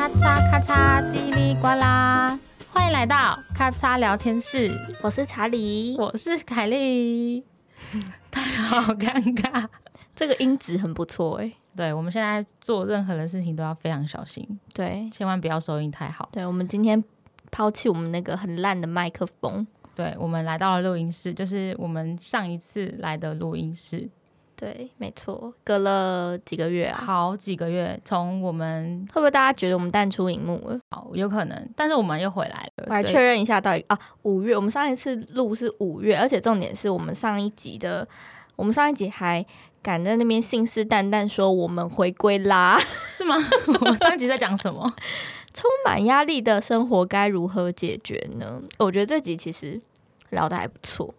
咔嚓咔嚓，叽里呱啦！欢迎来到咔嚓聊天室，我是查理，我是凯莉。太好尴尬，这个音质很不错哎。对，我们现在做任何的事情都要非常小心，对，千万不要收音太好。对，我们今天抛弃我们那个很烂的麦克风，对，我们来到了录音室，就是我们上一次来的录音室。对，没错，隔了几个月啊，好几个月。从我们会不会大家觉得我们淡出荧幕了？好，有可能。但是我们又回来了。我来确认一下，到底啊，五月，我们上一次录是五月，而且重点是我们上一集的，我们上一集还敢在那边信誓旦旦说我们回归啦，是吗？我们上一集在讲什么？充满压力的生活该如何解决呢？我觉得这集其实聊得还不错。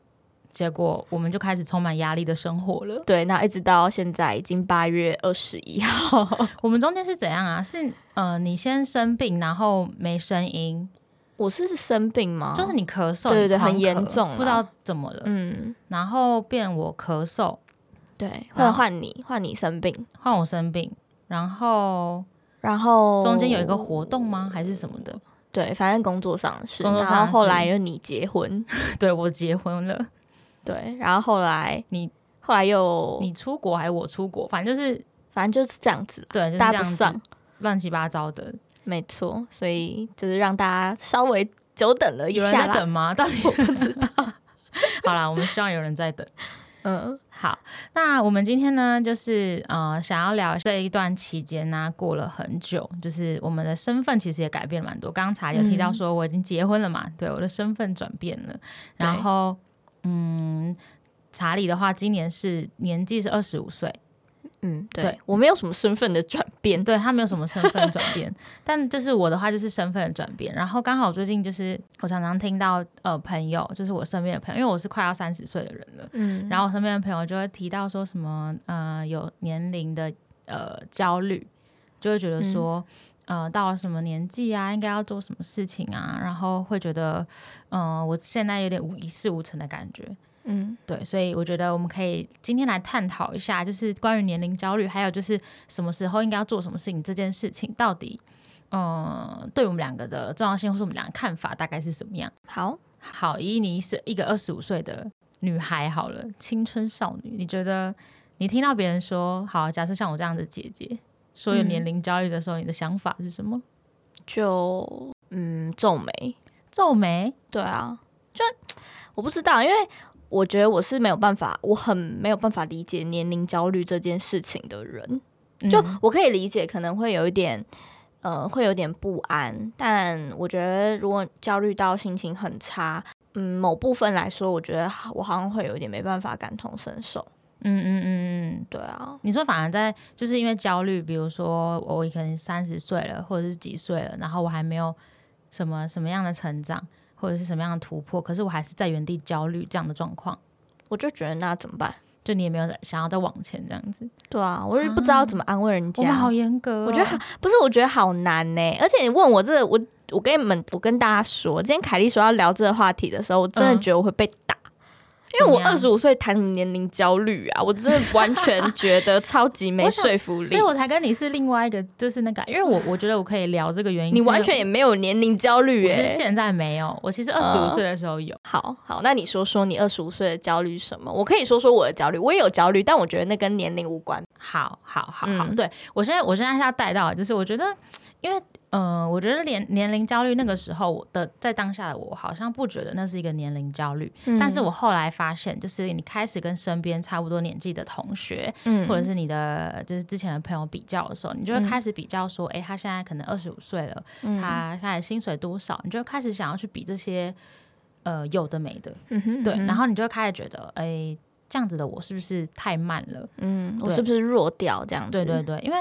结果我们就开始充满压力的生活了。对，那一直到现在已经八月二十一号，我们中间是怎样啊？是呃，你先生病，然后没声音。我是生病吗？就是你咳嗽，对对对，很严重，不知道怎么了。嗯，然后变我咳嗽，对，换换你，换你生病，换我生病，然后然后中间有一个活动吗？还是什么的？对，反正工作上的事。工作上然后后来又你结婚，对，我结婚了。对，然后后来你后来又你出国还是我出国，反正就是反正就是这样子，对，就是、搭不上，乱七八糟的，没错。所以就是让大家稍微久等了一下，有人在等吗？到底我不知道。好啦，我们希望有人在等。嗯，好。那我们今天呢，就是呃，想要聊这一段期间呢、啊，过了很久，就是我们的身份其实也改变了蛮多。刚刚查理有提到说我已经结婚了嘛，嗯、对，我的身份转变了，然后。嗯，查理的话，今年是年纪是二十五岁。嗯，对，对我没有什么身份的转变，对他没有什么身份转变，但就是我的话就是身份的转变。然后刚好最近就是我常常听到呃朋友，就是我身边的朋友，因为我是快要三十岁的人了，嗯，然后我身边的朋友就会提到说什么呃有年龄的呃焦虑，就会觉得说。嗯呃，到了什么年纪啊，应该要做什么事情啊？然后会觉得，嗯、呃，我现在有点无一事无成的感觉。嗯，对，所以我觉得我们可以今天来探讨一下，就是关于年龄焦虑，还有就是什么时候应该要做什么事情这件事情，到底，嗯、呃，对我们两个的重要性，或是我们两个看法大概是什么样？好好，以你是一个二十五岁的女孩，好了，青春少女，你觉得你听到别人说，好，假设像我这样的姐姐。说有年龄焦虑的时候，嗯，你的想法是什么？就嗯，皱眉，皱眉，对啊，就我不知道，因为我觉得我是没有办法，我很没有办法理解年龄焦虑这件事情的人。就我可以理解，可能会有一点，呃，会有点不安，但我觉得如果焦虑到心情很差，嗯，某部分来说，我觉得我好像会有一点没办法感同身受。嗯嗯嗯嗯，对啊，你说反而在就是因为焦虑，比如说我可能三十岁了，或者是几岁了，然后我还没有什么什么样的成长，或者是什么样的突破，可是我还是在原地焦虑这样的状况，我就觉得那怎么办？就你也没有想要再往前这样子？对啊，我就不知道怎么安慰人家。啊、我们好严格、哦，我觉得好不是，我觉得好难呢。而且你问我这个，我我跟你们，我跟大家说，今天凯莉说要聊这个话题的时候，我真的觉得我会被打。嗯 因为我二十五岁谈什么年龄焦虑啊？我真的 完全觉得超级没 说服力，所以我才跟你是另外一个，就是那个，因为我我觉得我可以聊这个原因。你完全也没有年龄焦虑耶？我是现在没有，我其实二十五岁的时候有。呃、好好，那你说说你二十五岁的焦虑什么？我可以说说我的焦虑，我也有焦虑，但我觉得那跟年龄无关。好好好好，嗯、对我现在我现在是要带到，就是我觉得，因为。嗯、呃，我觉得年年龄焦虑那个时候我的在当下的我好像不觉得那是一个年龄焦虑，嗯，但是我后来发现，就是你开始跟身边差不多年纪的同学，嗯，或者是你的就是之前的朋友比较的时候，你就会开始比较说，哎、嗯，他现在可能二十五岁了，嗯，他现在薪水多少，你就开始想要去比这些，呃，有的没的，嗯哼，对，然后你就会开始觉得，哎，这样子的我是不是太慢了？嗯，我是不是弱掉这样子？对对对，因为。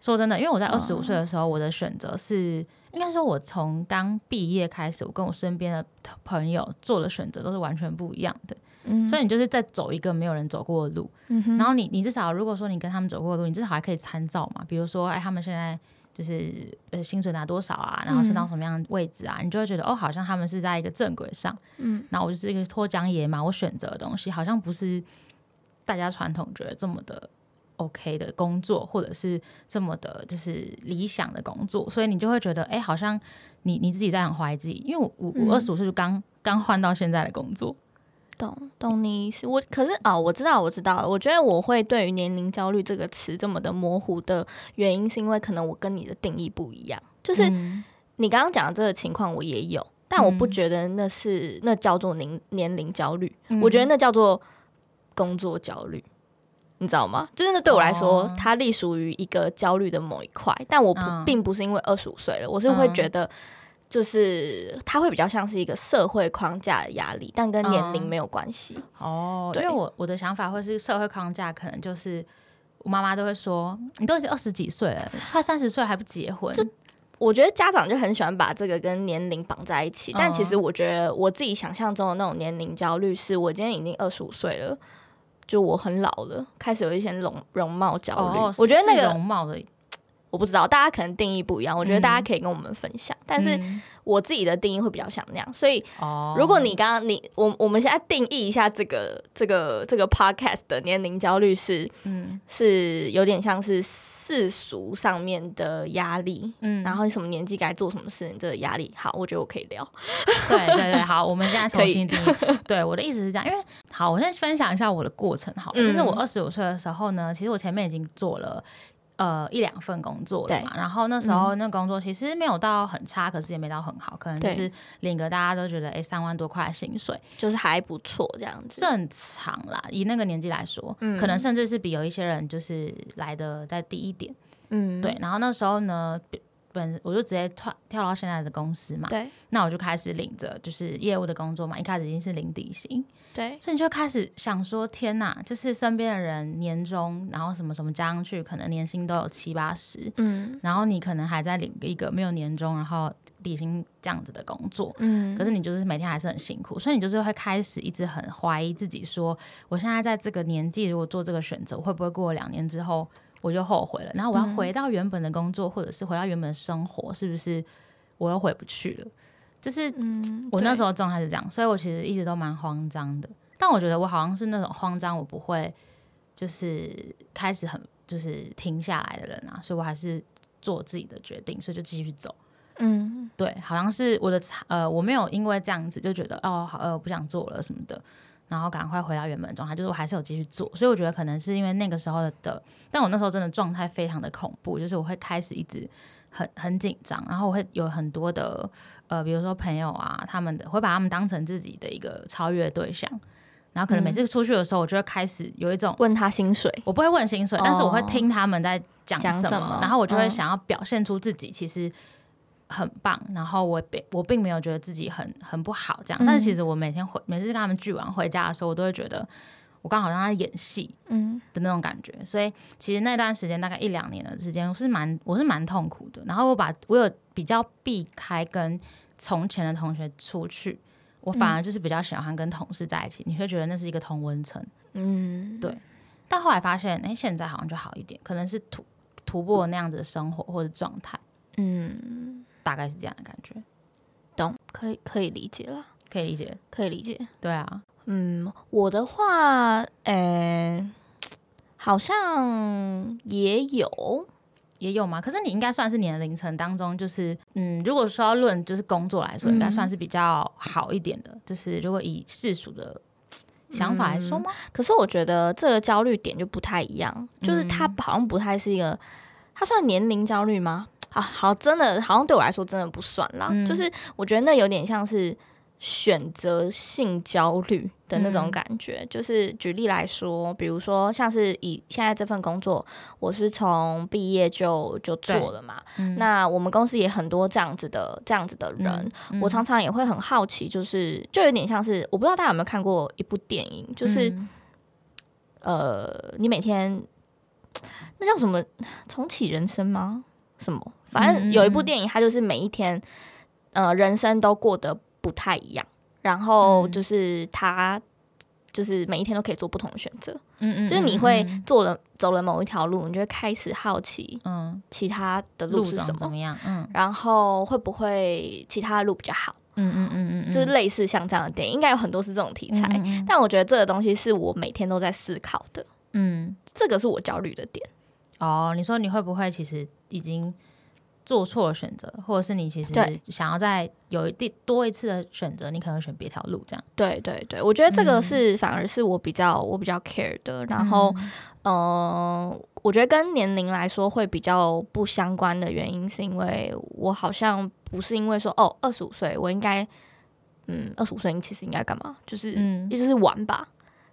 说真的，因为我在二十五岁的时候，我的选择是，应该说，我从刚毕业开始，我跟我身边的朋友做的选择都是完全不一样的。嗯，所以你就是在走一个没有人走过的路。嗯哼。然后你，你至少如果说你跟他们走过的路，你至少还可以参照嘛。比如说，哎，他们现在就是呃薪水拿多少啊，然后升到什么样的位置啊，你就会觉得哦，好像他们是在一个正轨上。嗯。那我就是一个脱缰野马，我选择的东西好像不是大家传统觉得这么的。OK 的工作，或者是这么的，就是理想的工作，所以你就会觉得，哎、欸，好像你你自己在很怀疑自己。因为我我我二十五岁就刚刚换到现在的工作，懂懂你意思。我可是啊、哦，我知道我知道，我觉得我会对于年龄焦虑这个词这么的模糊的原因，是因为可能我跟你的定义不一样。就是你刚刚讲的这个情况，我也有，但我不觉得那是那叫做年年龄焦虑，嗯、我觉得那叫做工作焦虑。你知道吗？就是那对我来说，哦、它隶属于一个焦虑的某一块，但我不、嗯、并不是因为二十五岁了，我是会觉得，就是它会比较像是一个社会框架的压力，但跟年龄没有关系、嗯。哦，对，因为我我的想法会是社会框架，可能就是我妈妈都会说，你都已经二十几岁了，快三十岁还不结婚。就我觉得家长就很喜欢把这个跟年龄绑在一起，但其实我觉得我自己想象中的那种年龄焦虑，是我今天已经二十五岁了。就我很老了，开始有一些容容貌焦虑。哦、我觉得那个容貌的，我不知道，大家可能定义不一样。我觉得大家可以跟我们分享，嗯、但是。嗯我自己的定义会比较像那样，所以如果你刚刚你我我们现在定义一下这个这个这个 podcast 的年龄焦虑是嗯是有点像是世俗上面的压力，嗯，然后你什么年纪该做什么事情这个压力，好，我觉得我可以聊，对对对，好，我们现在重新定义，对，我的意思是这样，因为好，我先分享一下我的过程，好，嗯、就是我二十五岁的时候呢，其实我前面已经做了。呃，一两份工作了嘛，然后那时候那工作其实没有到很差，嗯、可是也没到很好，可能就是领个大家都觉得哎三万多块薪水，就是还不错这样子，正常啦。以那个年纪来说，嗯、可能甚至是比有一些人就是来的再低一点，嗯，对。然后那时候呢。本我就直接跳跳到现在的公司嘛，对，那我就开始领着就是业务的工作嘛，一开始已经是领底薪，对，所以你就开始想说，天哪，就是身边的人年终，然后什么什么加上去，可能年薪都有七八十，嗯，然后你可能还在领一个没有年终，然后底薪这样子的工作，嗯，可是你就是每天还是很辛苦，所以你就是会开始一直很怀疑自己说，说我现在在这个年纪如果做这个选择，会不会过两年之后？我就后悔了，然后我要回到原本的工作，嗯、或者是回到原本的生活，是不是我又回不去了？就是我那时候状态是这样，所以我其实一直都蛮慌张的。但我觉得我好像是那种慌张，我不会就是开始很就是停下来的人啊，所以我还是做自己的决定，所以就继续走。嗯，对，好像是我的呃，我没有因为这样子就觉得哦，好呃，我不想做了什么的。然后赶快回到原本状态，就是我还是有继续做，所以我觉得可能是因为那个时候的，但我那时候真的状态非常的恐怖，就是我会开始一直很很紧张，然后我会有很多的呃，比如说朋友啊，他们的会把他们当成自己的一个超越对象，然后可能每次出去的时候，我就会开始有一种问他薪水，我不会问薪水，但是我会听他们在讲什么，什么然后我就会想要表现出自己其实。很棒，然后我并我并没有觉得自己很很不好这样，嗯、但是其实我每天回每次跟他们聚完回家的时候，我都会觉得我刚好让他演戏，嗯。的那种感觉，嗯、所以其实那段时间大概一两年的时间，我是蛮我是蛮痛苦的。然后我把我有比较避开跟从前的同学出去，我反而就是比较喜欢跟同事在一起，嗯、你会觉得那是一个同温层，嗯，对。但后来发现，哎，现在好像就好一点，可能是突突破那样子的生活或者状态，嗯。大概是这样的感觉，懂，可以可以理解了，可以理解，可以理解。对啊，嗯，我的话，呃、欸，好像也有，也有吗？可是你应该算是年龄层当中，就是，嗯，如果说要论就是工作来说，应该算是比较好一点的。嗯、就是如果以世俗的想法来说吗？嗯、可是我觉得这个焦虑点就不太一样，就是它好像不太是一个，它算年龄焦虑吗？啊好，真的好像对我来说真的不算啦。嗯、就是我觉得那有点像是选择性焦虑的那种感觉。嗯、就是举例来说，比如说像是以现在这份工作，我是从毕业就就做了嘛。嗯、那我们公司也很多这样子的这样子的人，我常常也会很好奇，就是就有点像是我不知道大家有没有看过一部电影，就是、嗯、呃，你每天那叫什么重启人生吗？什么？反正有一部电影，它就是每一天，呃，人生都过得不太一样，然后就是他就是每一天都可以做不同的选择，嗯嗯，就是你会做了走了某一条路，你就会开始好奇，嗯，其他的路是什么，怎么样，嗯，然后会不会其他的路比较好，嗯嗯嗯嗯，就是类似像这样的电影，应该有很多是这种题材，但我觉得这个东西是我每天都在思考的。嗯，这个是我焦虑的点。哦，你说你会不会其实已经做错了选择，或者是你其实想要再有一定多一次的选择，你可能选别条路这样？对对对，我觉得这个是反而是我比较、嗯、我比较 care 的。然后，嗯、呃，我觉得跟年龄来说会比较不相关的原因，是因为我好像不是因为说哦，二十五岁我应该，嗯，二十五岁你其实应该干嘛？就是嗯，也就是玩吧。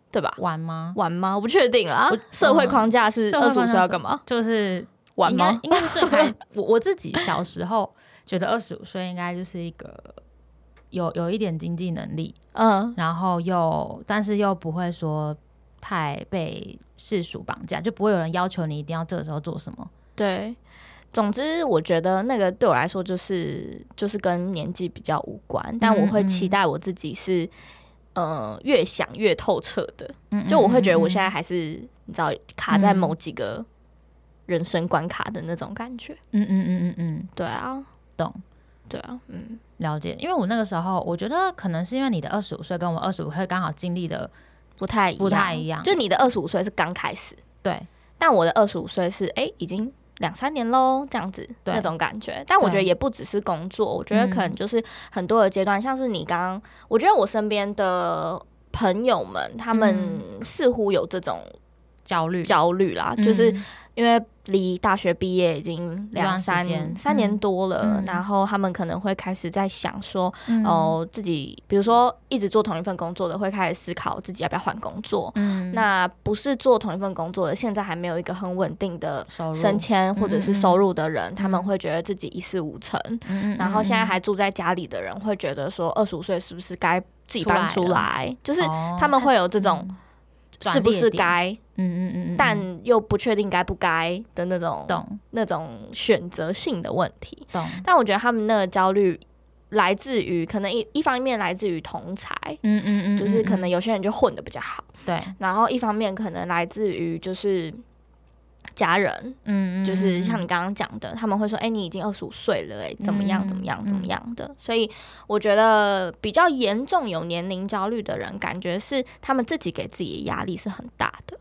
对吧？玩吗？玩吗？我不确定啊。社会框架是二十五岁要干嘛？就是玩吗？应该是最开。我我自己小时候觉得二十五岁应该就是一个有有一点经济能力，嗯，然后又但是又不会说太被世俗绑架，就不会有人要求你一定要这个时候做什么。对，总之我觉得那个对我来说就是就是跟年纪比较无关，但我会期待我自己是。呃，越想越透彻的，就我会觉得我现在还是你知道卡在某几个人生关卡的那种感觉。嗯嗯嗯嗯嗯，对啊，懂，对啊，嗯，了解。因为我那个时候，我觉得可能是因为你的二十五岁跟我二十五岁刚好经历的不太不太一样，就你的二十五岁是刚开始，对，但我的二十五岁是哎已经。两三年喽，这样子那种感觉，但我觉得也不只是工作，我觉得可能就是很多的阶段，像是你刚刚，我觉得我身边的朋友们，他们似乎有这种焦虑。焦虑啦，就是因为。离大学毕业已经两三年，三年多了，嗯、然后他们可能会开始在想说，嗯、哦，自己比如说一直做同一份工作的，会开始思考自己要不要换工作。嗯，那不是做同一份工作的，现在还没有一个很稳定的升迁或者是收入的人，嗯、他们会觉得自己一事无成。嗯，然后现在还住在家里的人会觉得说，二十五岁是不是该自己搬出来？出来就是他们会有这种。是不是该？嗯嗯嗯，但又不确定该不该的那种，懂那种选择性的问题。懂。但我觉得他们那个焦虑来自于可能一一方面来自于同才，嗯嗯嗯，就是可能有些人就混得比较好，对。然后一方面可能来自于就是。家人，嗯，就是像你刚刚讲的，他们会说，哎、欸，你已经二十五岁了，哎，怎么样，怎么样，怎么样的？所以我觉得比较严重有年龄焦虑的人，感觉是他们自己给自己的压力是很大的。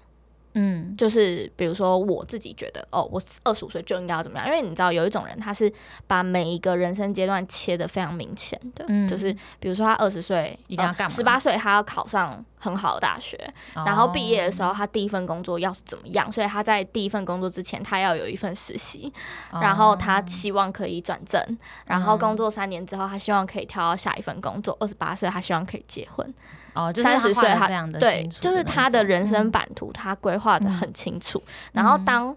嗯，就是比如说我自己觉得，哦，我二十五岁就应该要怎么样？因为你知道有一种人，他是把每一个人生阶段切的非常明显的，嗯、就是比如说他二十岁一定要干嘛？十八岁他要考上很好的大学，哦、然后毕业的时候他第一份工作要是怎么样？所以他在第一份工作之前，他要有一份实习，哦、然后他希望可以转正，然后工作三年之后，他希望可以跳到下一份工作。二十八岁他希望可以结婚。哦，三十岁他对，就是他的人生版图，他规划的很清楚。嗯、然后当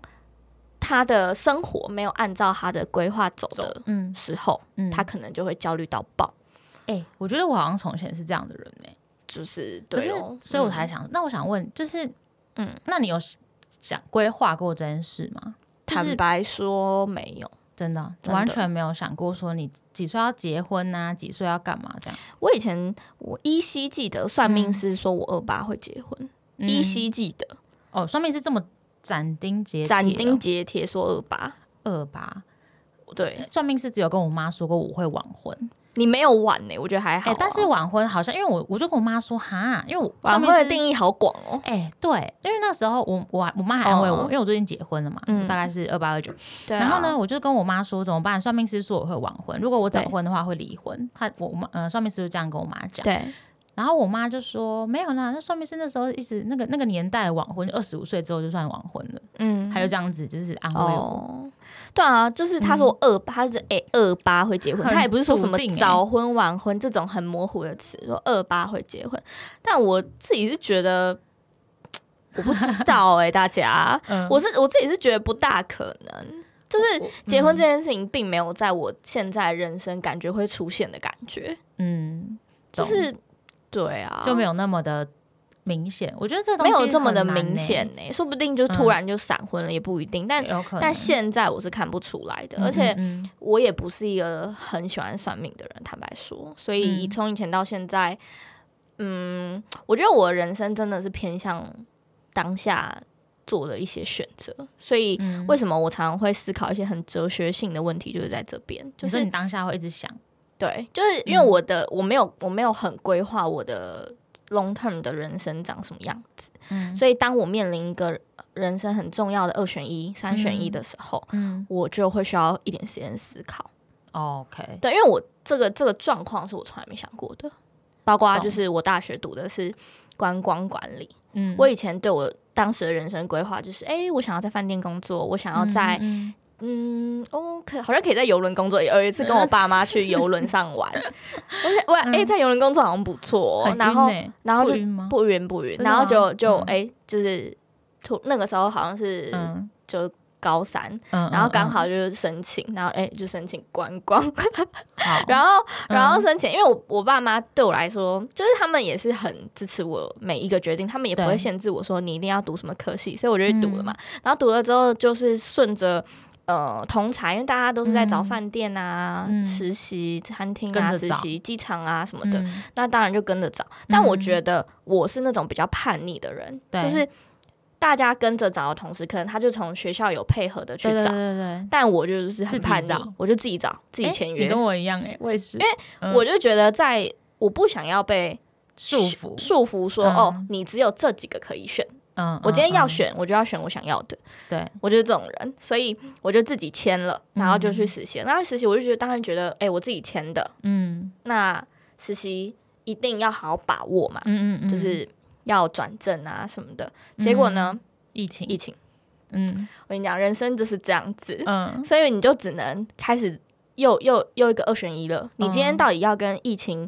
他的生活没有按照他的规划走的时候，他可能就会焦虑到爆。哎、欸，我觉得我好像从前是这样的人呢、欸，就是对、哦，所以我才想。嗯、那我想问，就是，嗯，那你有想规划过这件事吗？坦白说，没有。真的，完全没有想过说你几岁要结婚啊，几岁要干嘛这样。我以前我依稀记得算命师说我二八会结婚，嗯、依稀记得。哦，算命是这么斩钉截斩钉截铁说二八。二八，对，算命师只有跟我妈说过我会晚婚。你没有晚呢、欸，我觉得还好、啊欸。但是晚婚好像，因为我我就跟我妈说哈，因为我晚婚的定义好广哦。哎、欸，对，因为那时候我我我妈还安慰我，哦、因为我最近结婚了嘛，嗯、大概是二八二九。然后呢，我就跟我妈说怎么办？算命师说我会晚婚，如果我早婚的话会离婚。对他我妈呃，算命师就这样跟我妈讲。对。然后我妈就说没有啦，那算命师那时候一直那个那个年代晚婚，二十五岁之后就算晚婚了。嗯。还有这样子就是安慰我。哦对啊，就是他说二八，他是哎二八会结婚，他也不是说什么早婚晚婚这种很模糊的词，说二八会结婚。但我自己是觉得，我不知道哎，大家，我是我自己是觉得不大可能，就是结婚这件事情并没有在我现在人生感觉会出现的感觉，嗯，就是对啊，就没有那么的。明显，我觉得这东西没有这么的明显呢、欸，说不定就突然就闪婚了，也不一定。嗯、但但现在我是看不出来的，嗯嗯嗯，而且我也不是一个很喜欢算命的人，坦白说。所以从以前到现在，嗯，嗯，我觉得我的人生真的是偏向当下做的一些选择。所以为什么我常常会思考一些很哲学性的问题，就是在这边。就是你当下会一直想，对，就是因为我的、嗯、我没有我没有很规划我的。Long term 的人生长什么样子。嗯，所以当我面临一个人生很重要的二选一、三选一的时候，嗯，我就会需要一点时间思考。OK，对，因为我这个这个状况是我从来没想过的，包括就是我大学读的是观光管理，嗯，我以前对我当时的人生规划就是，哎、欸，我想要在饭店工作，我想要在，嗯，嗯，OK，好像可以在游轮工作。有一次跟我爸妈去游轮上玩，我想，喂，哎，在游轮工作好像不错、喔，然后，然后就不晕不晕，然后就就哎、欸，就是突那个时候好像是就。高三，嗯、然后刚好就是申请，嗯、然后哎、欸，就申请观光，然后然后申请，嗯、因为我我爸妈对我来说，就是他们也是很支持我每一个决定，他们也不会限制我说你一定要读什么科系，所以我就去读了嘛。嗯、然后读了之后，就是顺着呃同才，因为大家都是在找饭店啊、嗯、实习餐厅啊、实习机场啊什么的，嗯、那当然就跟着找。但我觉得我是那种比较叛逆的人，对就是。大家跟着找的同时，可能他就从学校有配合的去找，对对对对，但我就是很叛逆，我就自己找，自己签约。你跟我一样哎，我也是，因为我就觉得在我不想要被束缚，束缚说哦，你只有这几个可以选。嗯，我今天要选，我就要选我想要的。对，我就是这种人，所以我就自己签了，然后就去实习。然后实习，我就觉得当然觉得，哎，我自己签的，嗯，那实习一定要好好把握嘛，嗯嗯嗯，就是。要转正啊什么的，结果呢？疫情，疫情。嗯，我跟你讲，人生就是这样子。嗯，所以你就只能开始又又又一个二选一了。你今天到底要跟疫情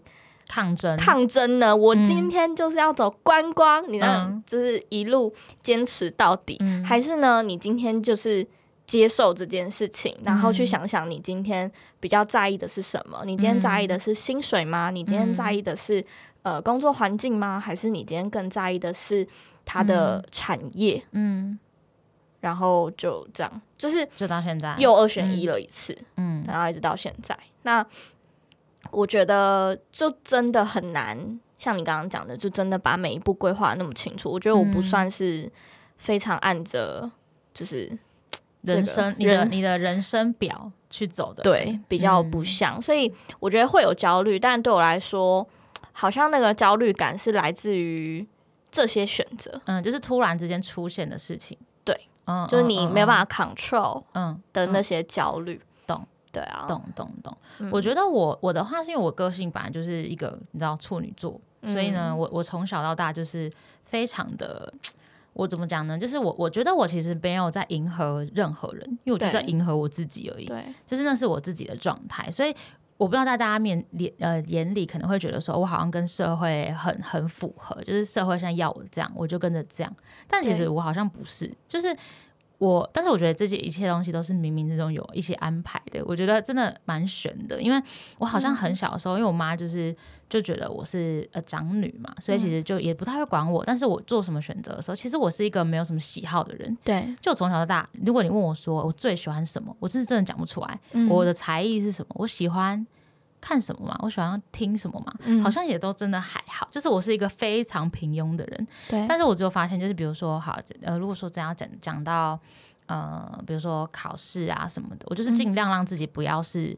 抗争抗争呢？我今天就是要走观光，你呢就是一路坚持到底，还是呢？你今天就是接受这件事情，然后去想想你今天比较在意的是什么？你今天在意的是薪水吗？你今天在意的是？呃，工作环境吗？还是你今天更在意的是它的产业？嗯，嗯，然后就这样，就是就到现在又二选一了一次，嗯，然后一直到现在。那我觉得就真的很难，像你刚刚讲的，就真的把每一步规划那么清楚。我觉得我不算是非常按着就是 人生你的你的人生表去走的，对，比较不像，嗯，所以我觉得会有焦虑，但对我来说。好像那个焦虑感是来自于这些选择，嗯，就是突然之间出现的事情，对，嗯，就是你没有办法 control，嗯的那些焦虑，懂，对啊，懂懂懂。我觉得我我的话是因为我个性本来就是一个你知道处女座，所以呢，我我从小到大就是非常的，我怎么讲呢？就是我我觉得我其实没有在迎合任何人，因为我就在迎合我自己而已，对，就是那是我自己的状态，所以。我不知道在大家面脸呃眼里可能会觉得说，我好像跟社会很很符合，就是社会现在要我这样，我就跟着这样。但其实我好像不是，就是我，但是我觉得这些一切东西都是冥冥之中有一些安排的。我觉得真的蛮悬的，因为我好像很小的时候，嗯、因为我妈就是就觉得我是呃长女嘛，所以其实就也不太会管我。但是我做什么选择的时候，其实我是一个没有什么喜好的人。对，就从小到大，如果你问我说我最喜欢什么，我真是真的讲不出来。嗯、我的才艺是什么？我喜欢。看什么嘛？我喜欢听什么嘛？嗯、好像也都真的还好。就是我是一个非常平庸的人，对。但是我就发现，就是比如说，好，呃，如果说真要讲讲到，呃，比如说考试啊什么的，我就是尽量让自己不要是，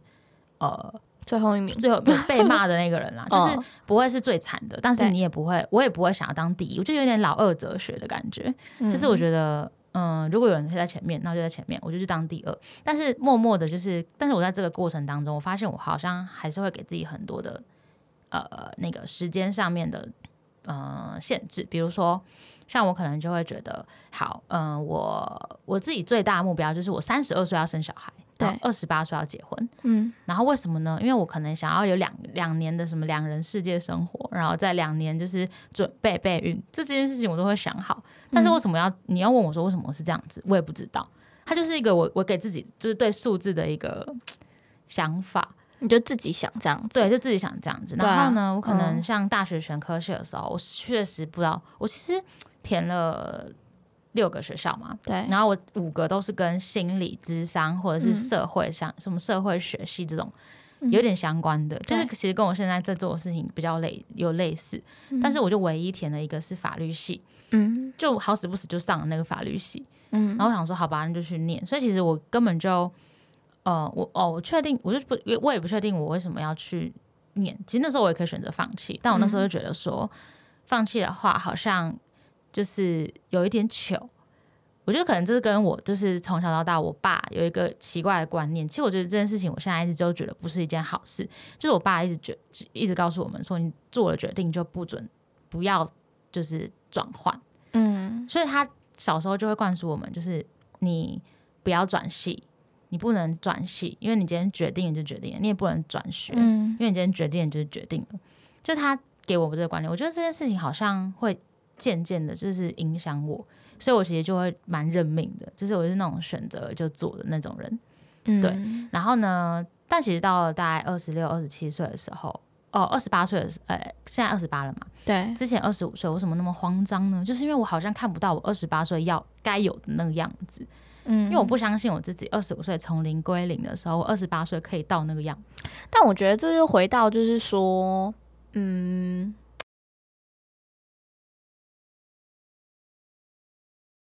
嗯、呃，最后一名，最后 被骂的那个人啦，就是不会是最惨的。但是你也不会，我也不会想要当第一。我就有点老二哲学的感觉，嗯、就是我觉得。嗯，如果有人可以在前面，那我就在前面，我就去当第二。但是默默的，就是，但是我在这个过程当中，我发现我好像还是会给自己很多的呃那个时间上面的呃限制。比如说，像我可能就会觉得，好，嗯、我我自己最大的目标就是我三十二岁要生小孩。对，二十八岁要结婚，嗯，然后为什么呢？因为我可能想要有两两年的什么两人世界生活，然后在两年就是准备备孕，这这件事情我都会想好。但是为什么要你要问我说为什么我是这样子，我也不知道。它就是一个我我给自己就是对数字的一个想法，你就自己想这样子，对，就自己想这样子。然后呢，我可能像大学选科学的时候，我确实不知道，我其实填了。六个学校嘛，对，然后我五个都是跟心理智商或者是社会像、嗯、什么社会学系这种有点相关的，嗯、就是其实跟我现在在做的事情比较类有类似，嗯、但是我就唯一填了一个是法律系，嗯，就好死不死就上了那个法律系，嗯，然后我想说好吧，那就去念，所以其实我根本就，呃，我哦，我确定，我就不，我也不确定我为什么要去念，其实那时候我也可以选择放弃，但我那时候就觉得说。嗯放弃的话，好像就是有一点糗。我觉得可能这是跟我就是从小到大，我爸有一个奇怪的观念。其实我觉得这件事情，我现在一直都觉得不是一件好事。就是我爸一直觉一直告诉我们说，你做了决定就不准不要就是转换。嗯，所以他小时候就会灌输我们，就是你不要转系，你不能转系，因为你今天决定了就决定了，你也不能转学，因为你今天决定了就是决定了。就他给我们这个观念，我觉得这件事情好像会渐渐的，就是影响我。所以，我其实就会蛮认命的，就是我是那种选择就做的那种人，嗯、对。然后呢，但其实到了大概二十六、二十七岁的时候，哦，二十八岁的时候，呃，现在二十八了嘛，对。之前二十五岁，为什么那么慌张呢？就是因为我好像看不到我二十八岁要该有的那个样子，嗯，因为我不相信我自己二十五岁从零归零的时候，我二十八岁可以到那个样子。但我觉得这就回到就是说，嗯。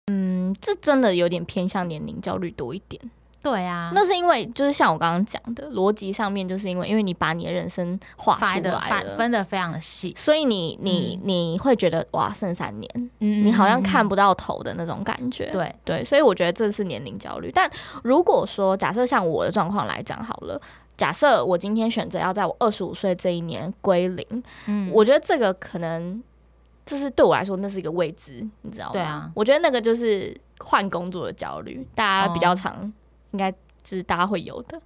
嗯，这真的有点偏向年龄焦虑多一点。对啊，那是因为就是像我刚刚讲的逻辑上面，就是因为因为你把你的人生画出来了，分的非常的细，所以你你、嗯、你会觉得哇，剩三年，嗯，你好像看不到头的那种感觉。对对，所以我觉得这是年龄焦虑。但如果说假设像我的状况来讲好了，假设我今天选择要在我二十五岁这一年归零，嗯，我觉得这个可能。这是对我来说，那是一个未知，你知道吗？对啊，我觉得那个就是换工作的焦虑，大家比较常，哦、应该就是大家会有的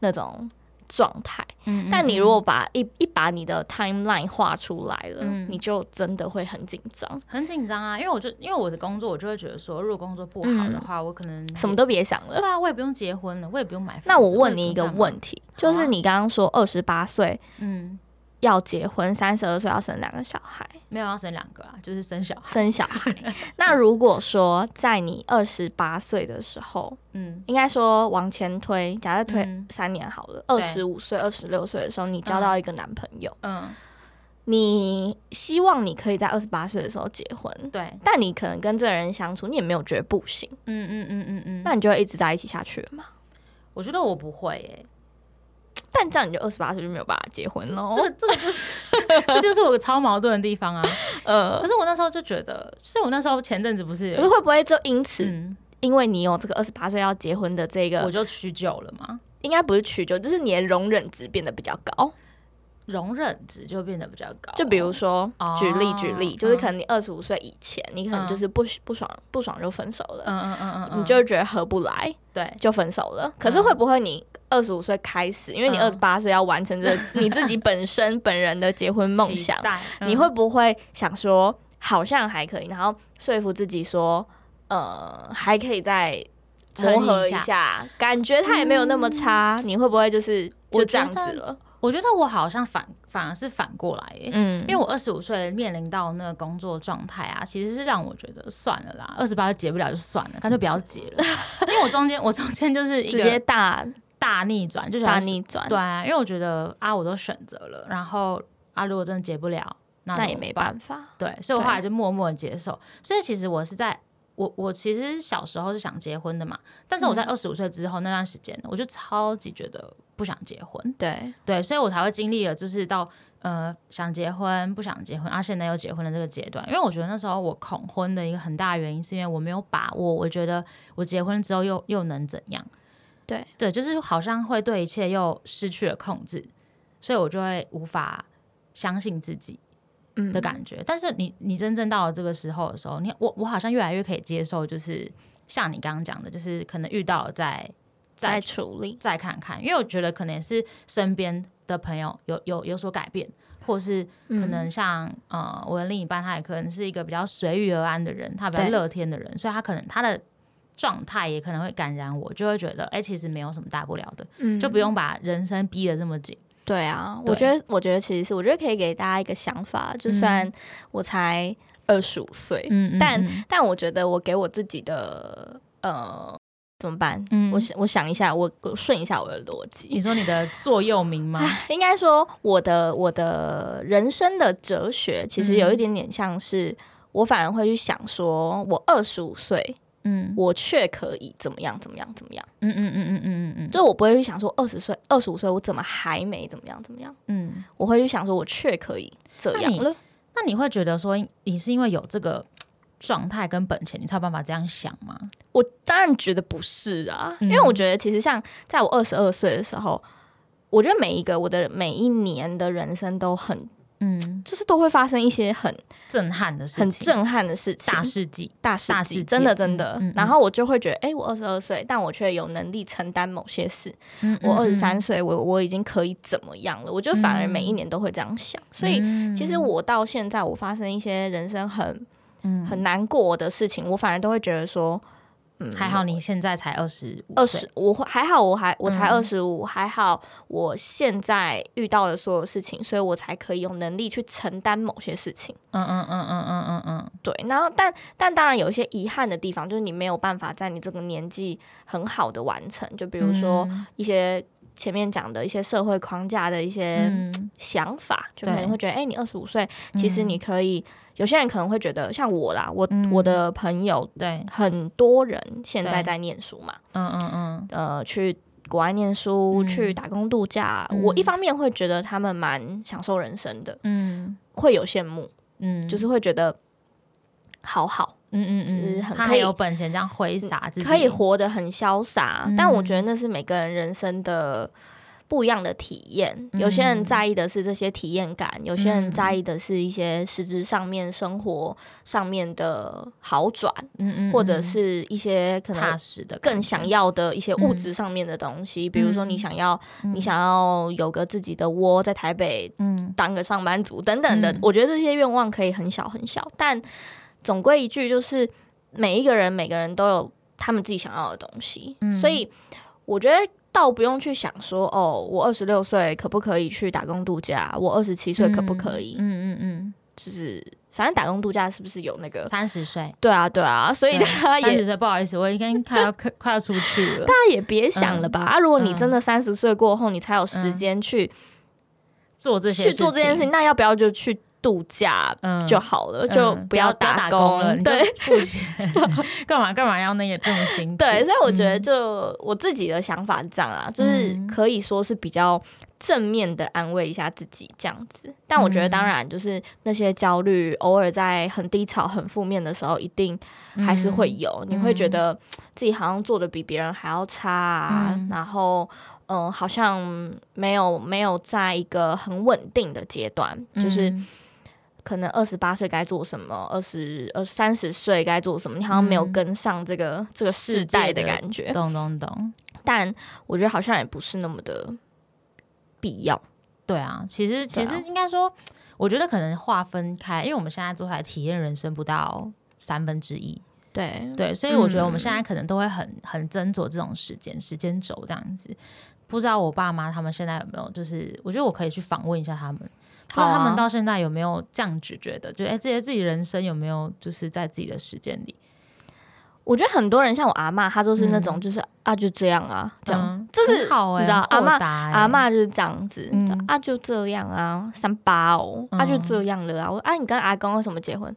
那种状态。嗯，嗯，嗯，但你如果把一一把你的 timeline 画出来了，嗯、你就真的会很紧张，很紧张啊！因为我就因为我的工作，我就会觉得说，如果工作不好的话，嗯、我可能什么都别想了。对啊，我也不用结婚了，我也不用买房。那我问你一个问题，就是你刚刚说二十八岁，嗯。要结婚，三十二岁要生两个小孩，没有要生两个啊，就是生小孩。生小孩。那如果说在你二十八岁的时候，嗯，应该说往前推，假设推三年好了，二十五岁、二十六岁的时候，你交到一个男朋友，嗯，你希望你可以在二十八岁的时候结婚，对，但你可能跟这个人相处，你也没有觉得不行，嗯嗯嗯嗯嗯，那你就会一直在一起下去了吗？我觉得我不会诶、欸。但这样你就二十八岁就没有办法结婚了。这这个就是 这就是我超矛盾的地方啊。呃，可是我那时候就觉得，所以我那时候前阵子不是，可是会不会就因此，嗯、因为你有这个二十八岁要结婚的这个，我就取久了吗？应该不是取久，就是你的容忍值变得比较高。容忍值就变得比较高，就比如说，举例举例，就是可能你二十五岁以前，你可能就是不不爽不爽就分手了，嗯嗯嗯嗯，你就觉得合不来，对，就分手了。可是会不会你二十五岁开始，因为你二十八岁要完成这 你自己本身本人的结婚梦想，你会不会想说好像还可以，然后说服自己说，呃，还可以再磨合一下，感觉他也没有那么差，你会不会就是就这样子了？我觉得我好像反反而是反过来耶，嗯，因为我二十五岁面临到那个工作状态啊，其实是让我觉得算了啦，二十八岁结不了就算了，干脆不要结了。因为我中间我中间就是一个直接大大逆转，就是大逆转，对啊，因为我觉得啊，我都选择了，然后啊，如果真的结不了，那也没办法，对，所以我后来就默默的接受。所以其实我是在。我我其实小时候是想结婚的嘛，但是我在二十五岁之后那段时间，我就超级觉得不想结婚。对对，所以我才会经历了，就是到呃想结婚不想结婚，啊现在又结婚的这个阶段。因为我觉得那时候我恐婚的一个很大原因，是因为我没有把握，我觉得我结婚之后又又能怎样？对。对，就是好像会对一切又失去了控制，所以我就会无法相信自己。的感觉，但是你你真正到了这个时候的时候，你我我好像越来越可以接受，就是像你刚刚讲的，就是可能遇到了再再处理再看看，因为我觉得可能是身边的朋友有有有所改变，或是可能像、嗯、呃我的另一半，他也可能是一个比较随遇而安的人，他比较乐天的人，所以他可能他的状态也可能会感染我，就会觉得哎、欸，其实没有什么大不了的，嗯、就不用把人生逼得这么紧。对啊，对我觉得，我觉得其实是，我觉得可以给大家一个想法，就算我才二十五岁，嗯、但、嗯、但我觉得我给我自己的呃怎么办？嗯、我想我想一下，我我顺一下我的逻辑。你说你的座右铭吗？应该说我的我的人生的哲学，其实有一点点像是，嗯、我反而会去想说，我二十五岁。嗯，我却可以怎么样怎么样怎么样？嗯嗯嗯嗯嗯嗯嗯，就我不会去想说二十岁、二十五岁我怎么还没怎么样怎么样？嗯，我会去想说我却可以这样了。那你会觉得说，你是因为有这个状态跟本钱，你才有办法这样想吗？我当然觉得不是啊，嗯、因为我觉得其实像在我二十二岁的时候，我觉得每一个我的每一年的人生都很。嗯，就是都会发生一些很震撼的事情，很震撼的事情，大事记，大事记，真的真的。嗯嗯、然后我就会觉得，哎、欸，我二十二岁，但我却有能力承担某些事。嗯、我二十三岁，我我已经可以怎么样了？我就反而每一年都会这样想。嗯、所以，其实我到现在，我发生一些人生很很难过的事情，我反而都会觉得说。嗯，还好你现在才二十五，二十，我还好，我还我才二十五，还好我现在遇到的所有事情，所以我才可以有能力去承担某些事情。嗯嗯嗯嗯嗯嗯嗯，对。然后，但但当然有一些遗憾的地方，就是你没有办法在你这个年纪很好的完成，就比如说一些。前面讲的一些社会框架的一些想法，嗯、就可能会觉得，哎、欸，你二十五岁，其实你可以。嗯、有些人可能会觉得，像我啦，我、嗯、我的朋友，对，很多人现在在念书嘛，嗯嗯嗯，呃，去国外念书，嗯、去打工度假。嗯、我一方面会觉得他们蛮享受人生的，嗯，会有羡慕，嗯，就是会觉得好好。嗯嗯嗯，就是很可以有本钱这样挥洒自己，可以活得很潇洒。嗯、但我觉得那是每个人人生的不一样的体验。嗯、有些人在意的是这些体验感，有些人在意的是一些实质上面生活上面的好转，嗯嗯，或者是一些可能踏实的、更想要的一些物质上面的东西。嗯、比如说，你想要，嗯、你想要有个自己的窝，在台北，嗯，当个上班族等等的。嗯、我觉得这些愿望可以很小很小，但。总归一句，就是每一个人，每个人都有他们自己想要的东西，嗯、所以我觉得倒不用去想说，哦，我二十六岁可不可以去打工度假？我二十七岁可不可以？嗯嗯嗯，就是反正打工度假是不是有那个三十岁？对啊，对啊，所以大家也三十岁，不好意思，我已经快要 快要出去了。大家也别想了吧？嗯、啊，如果你真的三十岁过后，你才有时间去做这些去做这件事情，那要不要就去？度假就好了，嗯、就不要打工了。对，付钱 干嘛干嘛要那个这么辛苦？对，所以我觉得就我自己的想法是这样啊，嗯、就是可以说是比较正面的安慰一下自己这样子。但我觉得当然就是那些焦虑，偶尔在很低潮、很负面的时候，一定还是会有。嗯、你会觉得自己好像做的比别人还要差啊，嗯、然后嗯，好像没有没有在一个很稳定的阶段，就是。可能二十八岁该做什么，二十二三十岁该做什么，你好像没有跟上这个、嗯、这个世代的感觉，懂懂懂。但我觉得好像也不是那么的必要。对啊，其实其实应该说，我觉得可能划分开，因为我们现在都还体验人生不到三分之一。对对，所以我觉得我们现在可能都会很很斟酌这种时间时间轴这样子。不知道我爸妈他们现在有没有，就是我觉得我可以去访问一下他们。那、啊、他们到现在有没有这样子觉得？就哎，这些自己人生有没有就是在自己的时间里？我觉得很多人像我阿嬷，她就是那种就是、嗯、啊就这样啊，这样、嗯、就是你知道阿嬷阿嬷就是这样子，嗯、啊就这样啊，三八哦，嗯、啊就这样了啊。我啊你跟阿公为什么结婚？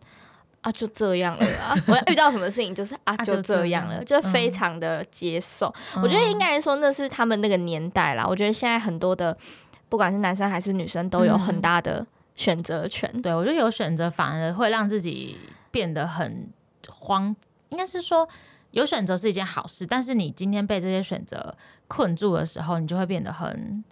啊就这样了啊。我要遇到什么事情就是啊就这样了，就非常的接受。嗯、我觉得应该说那是他们那个年代啦。我觉得现在很多的。不管是男生还是女生，都有很大的选择权。嗯、对，我觉得有选择反而会让自己变得很慌。应该是说，有选择是一件好事，但是你今天被这些选择困住的时候，你就会变得很，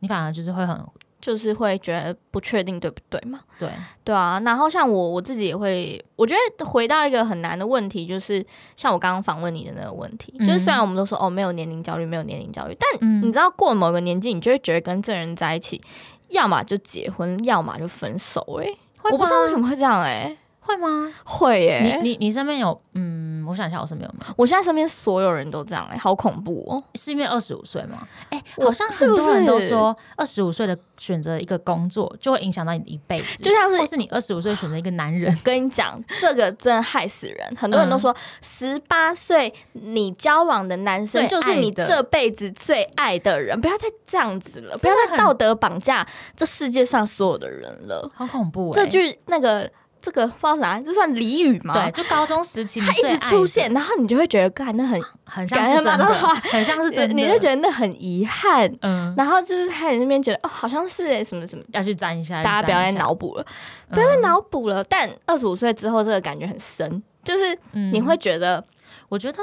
你反而就是会很。就是会觉得不确定，对不对嘛？对对啊，然后像我我自己也会，我觉得回到一个很难的问题，就是像我刚刚访问你的那个问题，嗯、就是虽然我们都说哦，没有年龄焦虑，没有年龄焦虑，但你知道过了某个年纪，你就会觉得跟这人在一起，要么就结婚，要么就分手、欸。哎，我不知道为什么会这样、欸，哎。会吗？会耶、欸！你你你身边有嗯，我想一下，我身边有没有？我现在身边所有人都这样哎、欸，好恐怖哦！是因为二十五岁吗？哎、欸，好像很多人都说二十五岁的选择一个工作就会影响到你的一辈子，就像是或是你二十五岁选择一个男人。跟你讲，这个真的害死人！很多人都说，十八岁你交往的男生就是你这辈子最爱的人，不要再这样子了，不要再道德绑架这世界上所有的人了，好恐怖、欸！这句那个。这个不知道啥，这算俚语吗？对，就高中时期他一直出现，然后你就会觉得，干那很很像是真的，很像是真的，你就觉得那很遗憾。嗯，然后就是他在那边觉得哦，好像是哎，什么什么。要去沾一下，大家不要再脑补了，不要再脑补了。但二十五岁之后，这个感觉很深，就是你会觉得，我觉得，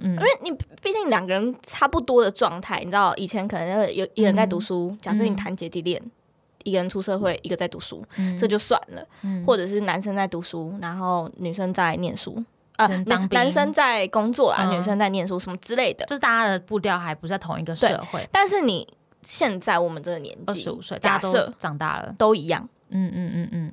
嗯，因为你毕竟两个人差不多的状态，你知道，以前可能有一人在读书，假设你谈姐弟恋。一个人出社会，一个在读书，嗯、这就算了。嗯、或者是男生在读书，然后女生在念书，呃，男男生在工作啊，嗯、女生在念书，什么之类的，就是大家的步调还不在同一个社会。但是你现在我们这个年纪，二十五岁，假设长大了，都一样。嗯嗯嗯嗯。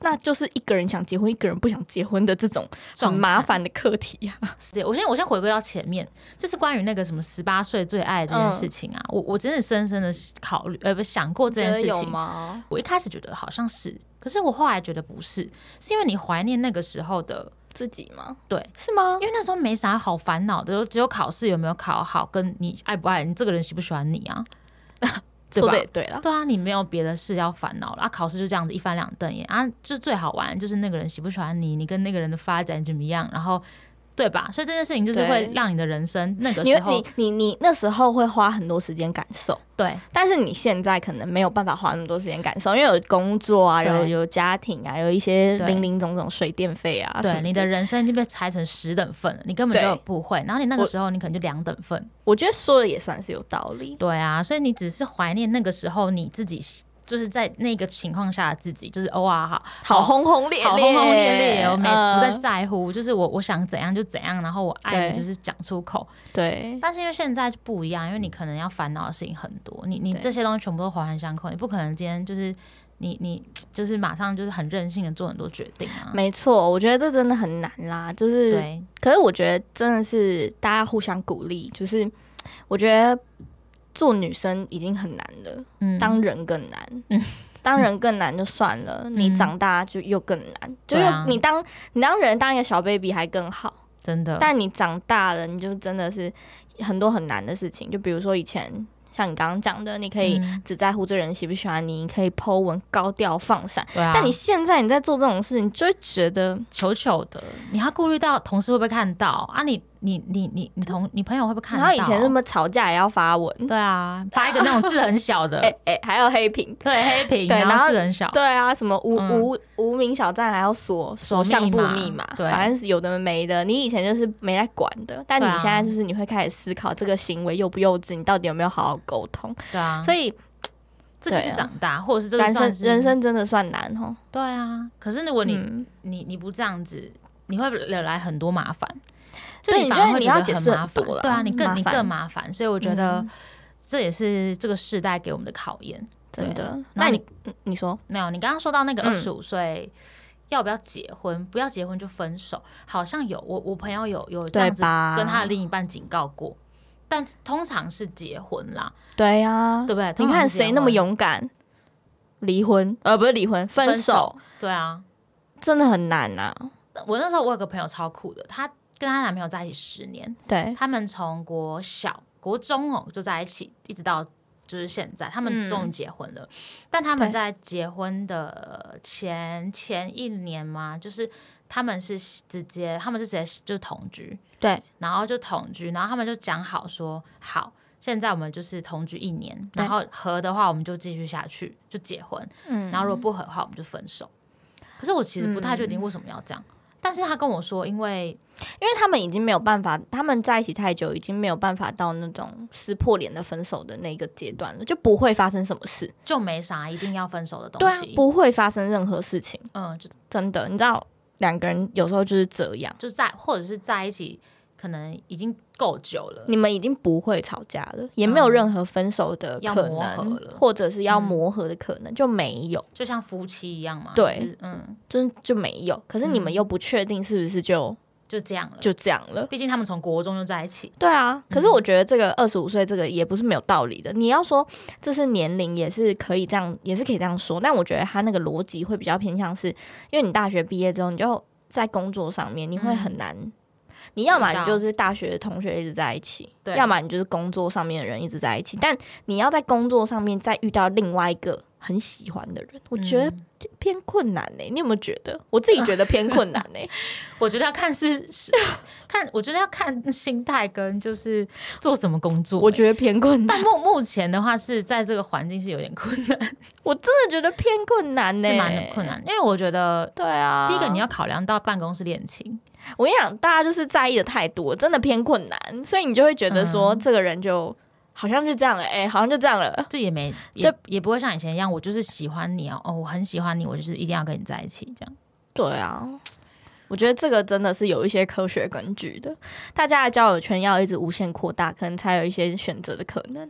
那就是一个人想结婚，一个人不想结婚的这种很麻烦的课题呀。是，我先我先回归到前面，就是关于那个什么十八岁最爱这件事情啊。嗯、我我真的深深的考虑，呃，不想过这件事情吗？我一开始觉得好像是，可是我后来觉得不是，是因为你怀念那个时候的自己吗？对，是吗？因为那时候没啥好烦恼的，只有考试有没有考好，跟你爱不爱你这个人喜不喜欢你啊。对吧？对了，对啊，你没有别的事要烦恼了啊！考试就这样子一翻两瞪眼啊，就最好玩就是那个人喜不喜欢你，你跟那个人的发展怎么样，然后。对吧？所以这件事情就是会让你的人生那个时候，你你你你那时候会花很多时间感受，对。但是你现在可能没有办法花那么多时间感受，因为有工作啊，有有家庭啊，有一些零零总总水电费啊，对，你的人生已经被拆成十等份了，你根本就不会。然后你那个时候你可能就两等份。我觉得说的也算是有道理。对啊，所以你只是怀念那个时候你自己。就是在那个情况下的自己，就是哇，好好轰轰烈烈，好轰轰烈烈，我没不再在乎，就是我我想怎样就怎样，然后我爱你就是讲出口，对。但是因为现在不一样，因为你可能要烦恼的事情很多，你你这些东西全部都环环相扣，你不可能今天就是你你就是马上就是很任性的做很多决定啊。没错，我觉得这真的很难啦，就是，对。可是我觉得真的是大家互相鼓励，就是我觉得。做女生已经很难了，嗯、当人更难。嗯、当人更难就算了，嗯、你长大就又更难。嗯、就是你当你当人当一个小 baby 还更好，真的。但你长大了，你就真的是很多很难的事情。就比如说以前。像你刚刚讲的，你可以只在乎这人喜不喜欢你，你可以 po 文高调放闪。啊。但你现在你在做这种事，你就会觉得糗糗的。你要顾虑到同事会不会看到啊？你你你你你你同你朋友会不会看到？然后以前那么吵架也要发文。对啊，发一个那种字很小的，哎哎，还有黑屏。对，黑屏。对，然后字很小。对啊，什么无无无名小站还要锁锁相簿密码，对，反正是有的没的。你以前就是没在管的，但你现在就是你会开始思考这个行为幼不幼稚，你到底有没有好好沟通？对啊，所以这就是长大，或者是这个人生人生真的算难哦。对啊，可是如果你你你不这样子，你会惹来很多麻烦。就你觉得你要解释很多了，对啊，你更你更麻烦。所以我觉得这也是这个时代给我们的考验，真的。那你你说没有？你刚刚说到那个二十五岁要不要结婚？不要结婚就分手，好像有我我朋友有有这样子跟他的另一半警告过。但通常是结婚啦，对呀，对不对？你看谁那么勇敢，离婚呃，不是离婚，分手，对啊，真的很难呐。我那时候我有个朋友超酷的，她跟她男朋友在一起十年，对，他们从国小、国中哦就在一起，一直到就是现在，他们终于结婚了。但他们在结婚的前前一年嘛，就是。他们是直接，他们是直接就是同居，对，然后就同居，然后他们就讲好说好，现在我们就是同居一年，然后合的话我们就继续下去，就结婚，嗯，然后如果。不合的话我们就分手。可是我其实不太确定为什么要这样，嗯、但是他跟我说，因为因为他们已经没有办法，他们在一起太久，已经没有办法到那种撕破脸的分手的那个阶段了，就不会发生什么事，就没啥一定要分手的东西，对啊，不会发生任何事情，嗯，就真的，你知道。两个人有时候就是这样，就在或者是在一起，可能已经够久了，你们已经不会吵架了，也没有任何分手的可能，或者是要磨合的可能，就没有，就像夫妻一样嘛。对，嗯，真就没有。可是你们又不确定是不是就。就这样了，就这样了。毕竟他们从国中就在一起。对啊，可是我觉得这个二十五岁这个也不是没有道理的。你要说这是年龄，也是可以这样，也是可以这样说。但我觉得他那个逻辑会比较偏向是，因为你大学毕业之后，你就在工作上面，你会很难，你要么你就是大学同学一直在一起，对，要么你就是工作上面的人一直在一起。但你要在工作上面再遇到另外一个很喜欢的人，我觉得偏困难呢、欸。你有没有觉得？我自己觉得偏困难呢、欸。我觉得要看是是 看，我觉得要看心态跟就是做什么工作、欸。我觉得偏困难。但目目前的话是在这个环境是有点困难。我真的觉得偏困难呢、蛮困难。因为我觉得，对啊，第一个你要考量到办公室恋情。我跟你讲，大家就是在意的太多，真的偏困难，所以你就会觉得说，这个人就。好像就这样了，哎、欸，好像就这样了，这也没，也也不会像以前一样，我就是喜欢你哦，哦，我很喜欢你，我就是一定要跟你在一起，这样。对啊，我觉得这个真的是有一些科学根据的，大家的交友圈要一直无限扩大，可能才有一些选择的可能。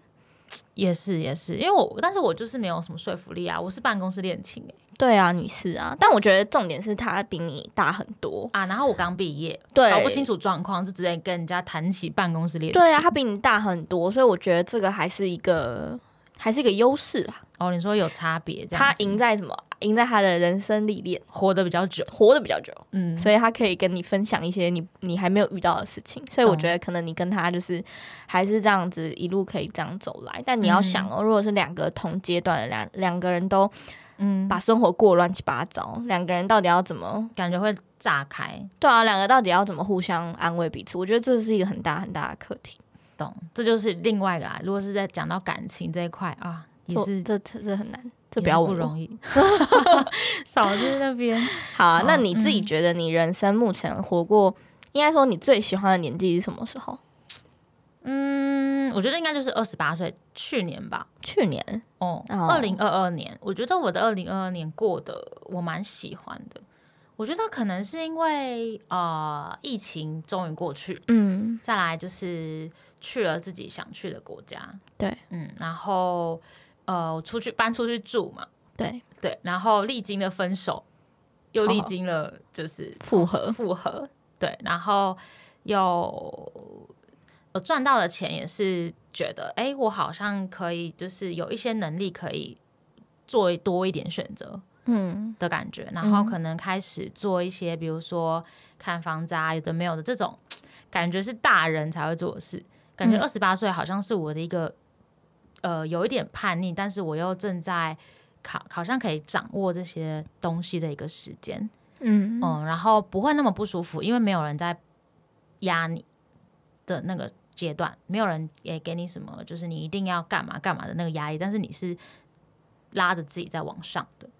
也是也是，因为我，但是我就是没有什么说服力啊，我是办公室恋情哎。对啊，你是啊，但我觉得重点是他比你大很多啊。然后我刚毕业，对，搞不清楚状况，就直接跟人家谈起办公室恋情。对啊，他比你大很多，所以我觉得这个还是一个，还是一个优势啊。哦，你说有差别，他赢在什么？赢在他的人生历练，活得比较久，活得比较久。嗯，所以他可以跟你分享一些你你还没有遇到的事情。所以我觉得可能你跟他就是还是这样子一路可以这样走来。但你要想哦，如果是两个同阶段的两两个人都。嗯，把生活过乱七八糟，两个人到底要怎么？感觉会炸开。对啊，两个到底要怎么互相安慰彼此？我觉得这是一个很大很大的课题。懂，这就是另外一个啦。如果是在讲到感情这一块啊，也是这这这很难，这比较不容 易。少在那边。好啊，那你自己觉得你人生目前活过，应该说你最喜欢的年纪是什么时候？嗯，我觉得应该就是二十八岁，去年吧。去年哦，二零二二年，我觉得我的二零二二年过得我蛮喜欢的。我觉得可能是因为呃疫情终于过去，嗯，再来就是去了自己想去的国家，对，嗯，然后呃出去搬出去住嘛，对对，然后历经了分手，又历经了就是复合复合，对，然后又。我赚到的钱也是觉得，哎、欸，我好像可以，就是有一些能力可以做多一点选择，嗯的感觉，然后可能开始做一些，比如说看房子啊，有的没有的这种 感觉是大人才会做的事。感觉二十八岁好像是我的一个，呃，有一点叛逆，但是我又正在考，好像可以掌握这些东西的一个时间，嗯嗯，然后不会那么不舒服，因为没有人在压你的那个。阶段没有人也给你什么，就是你一定要干嘛干嘛的那个压力，但是你是拉着自己在往上的。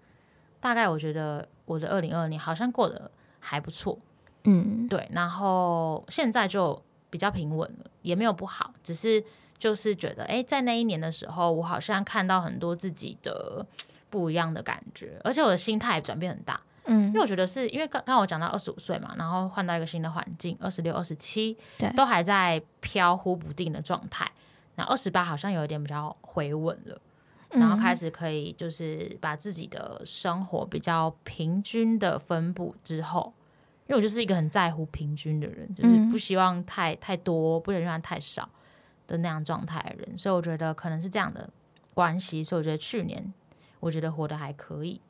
大概我觉得我的二零二二年好像过得还不错，嗯，对。然后现在就比较平稳了，也没有不好，只是就是觉得，哎，在那一年的时候，我好像看到很多自己的不一样的感觉，而且我的心态转变很大。嗯，因为我觉得是因为刚刚我讲到二十五岁嘛，然后换到一个新的环境，二十六、二十七，对，都还在飘忽不定的状态。那二十八好像有一点比较回稳了，嗯，然后开始可以就是把自己的生活比较平均的分布之后，因为我就是一个很在乎平均的人，就是不希望太太多，不希望太少的那样状态的人，所以我觉得可能是这样的关系，所以我觉得去年我觉得活得还可以，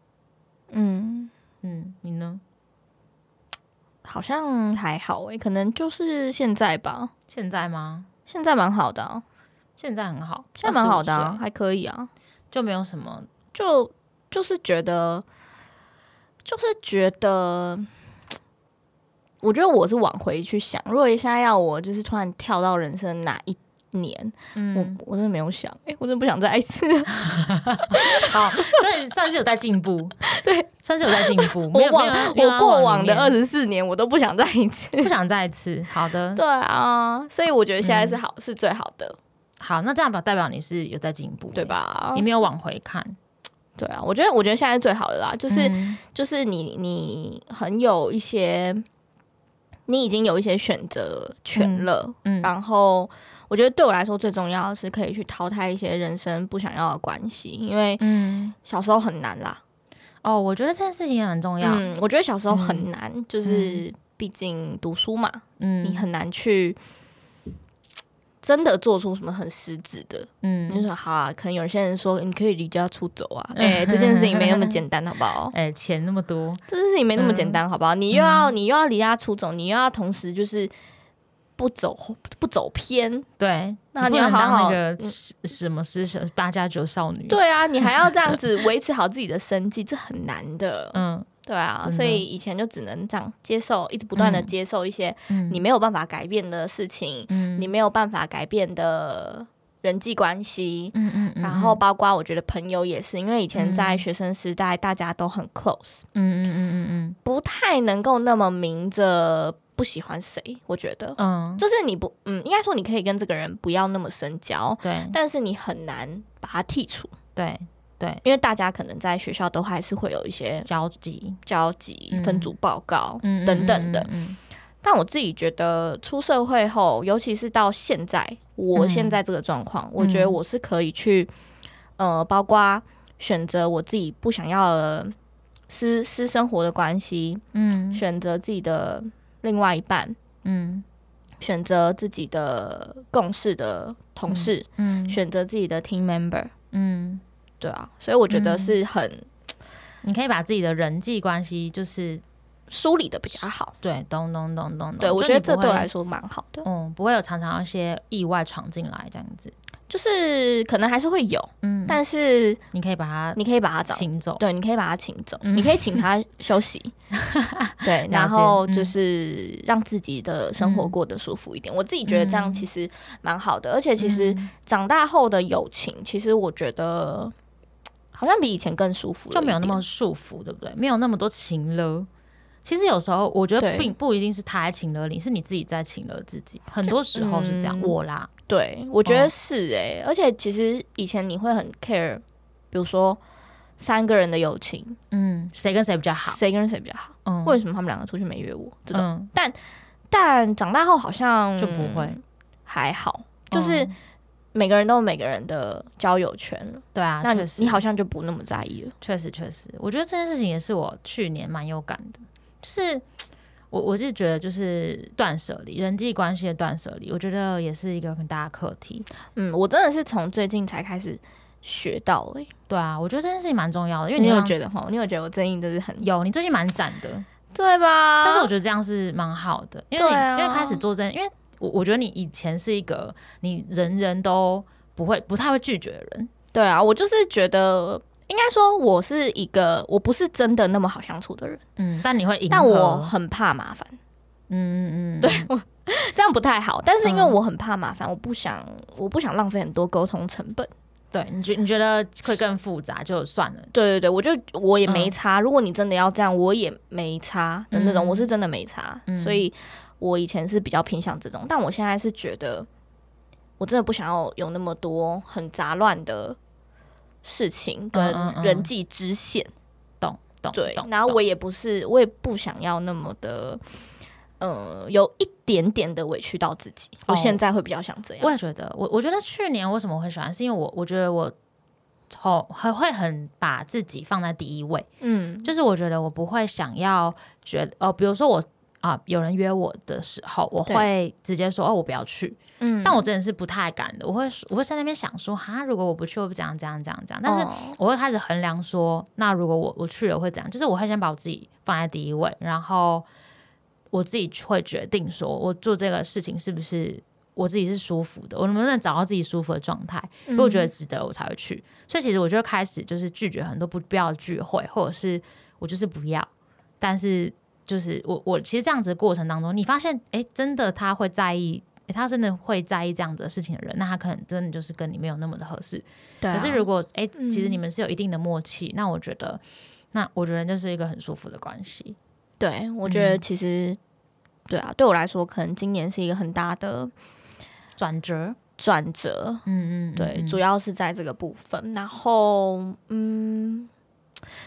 嗯。嗯，你呢？好像还好诶，可能就是现在吧。现在吗？现在蛮好的啊，现在很好，现在蛮好的啊，还可以啊，就没有什么，就就是觉得，就是觉得，我觉得我是往回去想，如果现在要我，就是突然跳到人生哪一年，嗯，我我真的没有想，哎、欸，我真的不想再一次。好，所以算是有在进步，对，算是有在进步。我往我过往的二十四年，我都不想再一次，不想再一次。好的，对啊，所以我觉得现在是好，嗯、是最好的。好，那这样表代表你是有在进步，对吧？你没有往回看，对啊。我觉得，我觉得现在是最好的啦，就是、嗯、就是你你很有一些，你已经有一些选择权了，嗯，嗯然后。我觉得对我来说最重要的是可以去淘汰一些人生不想要的关系，因为嗯，小时候很难啦。哦，我觉得这件事情也很重要。嗯，我觉得小时候很难，嗯、就是毕竟读书嘛，嗯，你很难去真的做出什么很实质的。嗯，你就说好啊，可能有些人说你可以离家出走啊，哎、欸，这件事情没那么简单，好不好？哎、欸，钱那么多，这件事情没那么简单，好不好？你又要、嗯、你又要离家出走，你又要同时就是。不走不走偏。对，那你要当那个什么师生八加九少女。对啊，你还要这样子维持好自己的生计，这很难的。嗯。对啊，所以以前就只能这样接受，一直不断的接受一些你没有办法改变的事情，嗯、你没有办法改变的人际关系，嗯嗯嗯、然后包括我觉得朋友也是，因为以前在学生时代大家都很 close，嗯嗯嗯嗯、不太能够那么明着不喜欢谁，我觉得，嗯，就是你不，嗯，应该说你可以跟这个人不要那么深交，对，但是你很难把他剔除，对。对，因为大家可能在学校都还是会有一些交集、交集、分组报告等等的。但我自己觉得出社会后，尤其是到现在，我现在这个状况，我觉得我是可以去，呃，包括选择我自己不想要的私私生活的关系，嗯，选择自己的另外一半，嗯，选择自己的共事的同事，嗯，选择自己的 team member，嗯。对啊，所以我觉得是很，嗯、你可以把自己的人际关系就是梳理的比较好。对，咚咚咚咚咚。对，我觉得这对我来说蛮好的。嗯，不会有常常一些意外闯进来这样子，就是可能还是会有，嗯，但是你可以把他，你可以把他请走，对，你可以把他请走，嗯、你可以请他休息，对，然后就是让自己的生活过得舒服一点。嗯、我自己觉得这样其实蛮好的，而且其实长大后的友情，其实我觉得。好像比以前更舒服，就没有那么束缚，对不对？没有那么多情了。其实有时候我觉得并不一定是他在情了你，是你自己在情了自己。很多时候是这样，我啦，对，我觉得是哎。而且其实以前你会很 care，比如说三个人的友情，嗯，谁跟谁比较好，谁跟谁比较好，嗯，为什么他们两个出去没约我？这种，但但长大后好像就不会，还好，就是。每个人都有每个人的交友圈，对啊，那你好像就不那么在意了。确实，确实，我觉得这件事情也是我去年蛮有感的，就是我我是觉得就是断舍离，人际关系的断舍离，我觉得也是一个很大的课题。嗯，我真的是从最近才开始学到诶、欸。对啊，我觉得这件事情蛮重要的，因为你有觉得哈，你有觉得我最近就是很有，你最近蛮展的，对吧？但是我觉得这样是蛮好的，因为因为开始做这，因为。我我觉得你以前是一个你人人都不会不太会拒绝的人，对啊，我就是觉得应该说我是一个我不是真的那么好相处的人，嗯，但你会，但我很怕麻烦，嗯嗯嗯，对，这样不太好，但是因为我很怕麻烦，我不想我不想浪费很多沟通成本，对你觉你觉得会更复杂就算了，对对对，我就我也没差，如果你真的要这样，我也没差的那种，我是真的没差，所以。我以前是比较偏向这种，但我现在是觉得，我真的不想要有那么多很杂乱的事情跟人际支线，懂懂对。然后我也不是，我也不想要那么的，呃，有一点点的委屈到自己。我现在会比较想这样。我也觉得，我我觉得去年为什么会喜欢，是因为我我觉得我很很会很把自己放在第一位。嗯，就是我觉得我不会想要觉得，哦，比如说我。啊，有人约我的时候，我会直接说哦，我不要去。嗯，但我真的是不太敢的。我会，我会在那边想说，哈，如果我不去，我不怎样怎样怎样怎样。但是我会开始衡量说，那如果我我去了会怎样？就是我会先把我自己放在第一位，然后我自己会决定说，我做这个事情是不是我自己是舒服的，我能不能找到自己舒服的状态？如果觉得值得，我才会去。嗯、所以其实我就开始就是拒绝很多不必要的聚会，或者是我就是不要，但是。就是我，我其实这样子的过程当中，你发现，哎、欸，真的他会在意，欸、他真的会在意这样子的事情的人，那他可能真的就是跟你没有那么的合适。对、啊。可是如果，哎、欸，其实你们是有一定的默契，嗯、那我觉得，那我觉得就是一个很舒服的关系。对，我觉得其实，嗯、对啊，对我来说，可能今年是一个很大的转折，转折。嗯，嗯嗯，对，主要是在这个部分。然后，嗯，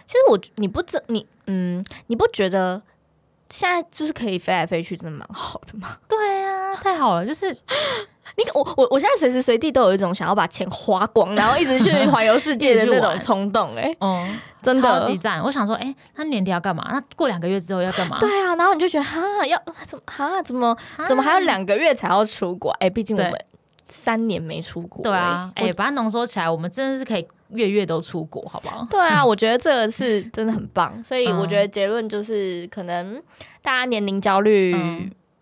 其实我，你不知你，嗯，你不觉得？现在就是可以飞来飞去，真的蛮好的嘛。对啊，太好了！就是 你我我我现在随时随地都有一种想要把钱花光，然后一直去环游世界的那种 冲动、欸。哎，嗯，真的超级赞！我想说，哎、欸，那年底要干嘛？那过两个月之后要干嘛？对啊，然后你就觉得，哈，要怎么哈？怎么怎么还有两个月才要出国？哎、欸，毕竟我们三年没出国、欸。对啊，哎、欸，把它浓缩起来，我们真的是可以。月月都出国，好不好？对啊，我觉得这个是真的很棒，所以我觉得结论就是，可能大家年龄焦虑，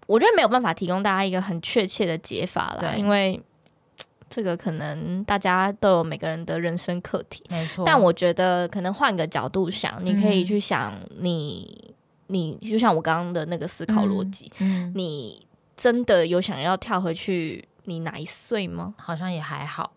我觉得没有办法提供大家一个很确切的解法了，因为这个可能大家都有每个人的人生课题，没错。但我觉得可能换个角度想，嗯、你可以去想你，你就像我刚刚的那个思考逻辑，你真的有想要跳回去你哪一岁吗？好像也还好。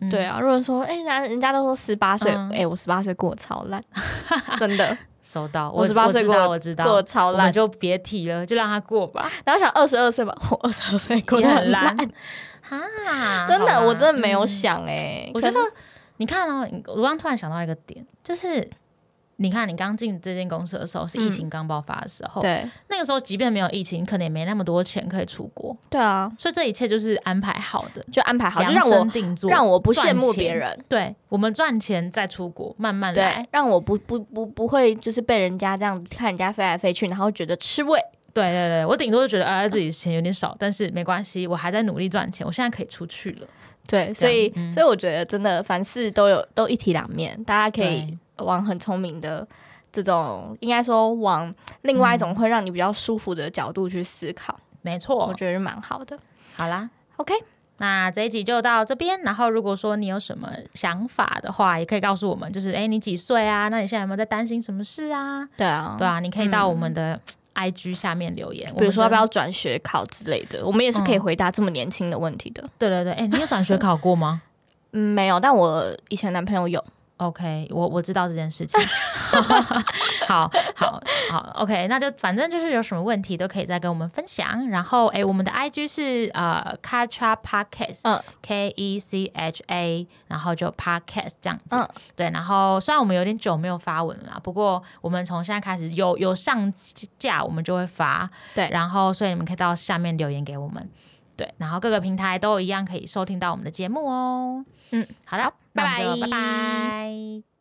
嗯、对啊，如果说，哎、欸，人人家都说十八岁，哎、嗯欸，我十八岁过超烂，真的。收到，我十八岁过，我知道过超烂，就别提了，就让他过吧。然后想二十二岁吧，我二十二岁过得很烂，哈，真的，我真的没有想哎、欸。我觉得，你看哦，我刚突然想到一个点，就是。你看，你刚进这间公司的时候是疫情刚爆发的时候，嗯、对，那个时候即便没有疫情，可能也没那么多钱可以出国，对啊，所以这一切就是安排好的，就安排好，量身定做，让我不羡慕别人，对，我们赚钱再出国，慢慢来，让我不不不不会就是被人家这样子看人家飞来飞去，然后觉得吃味，对对对，我顶多就觉得啊自己钱有点少，但是没关系，我还在努力赚钱，我现在可以出去了，对，所以、嗯、所以我觉得真的凡事都有都一体两面，大家可以往很聪明的。这种应该说往另外一种会让你比较舒服的角度去思考，嗯、没错，我觉得是蛮好的。好啦，OK，那这一集就到这边。然后如果说你有什么想法的话，也可以告诉我们。就是哎，你几岁啊？那你现在有没有在担心什么事啊？对啊，对啊，你可以到我们的 IG 下面留言，嗯、比如说要不要转学考之类的，我们也是可以回答这么年轻的问题的。嗯、对对对，哎，你有转学考过吗？嗯，没有，但我以前男朋友有。OK，我我知道这件事情。好好好，OK，那就反正就是有什么问题都可以再跟我们分享。然后，哎，我们的 IG 是呃 Kacha Podcast，嗯，K E C H A，然后就 Podcast 这样子。嗯，对。然后虽然我们有点久没有发文了，不过我们从现在开始有有上架，我们就会发。对。然后，所以你们可以到下面留言给我们。对。然后各个平台都一样可以收听到我们的节目哦。嗯，好的。拜拜，拜拜。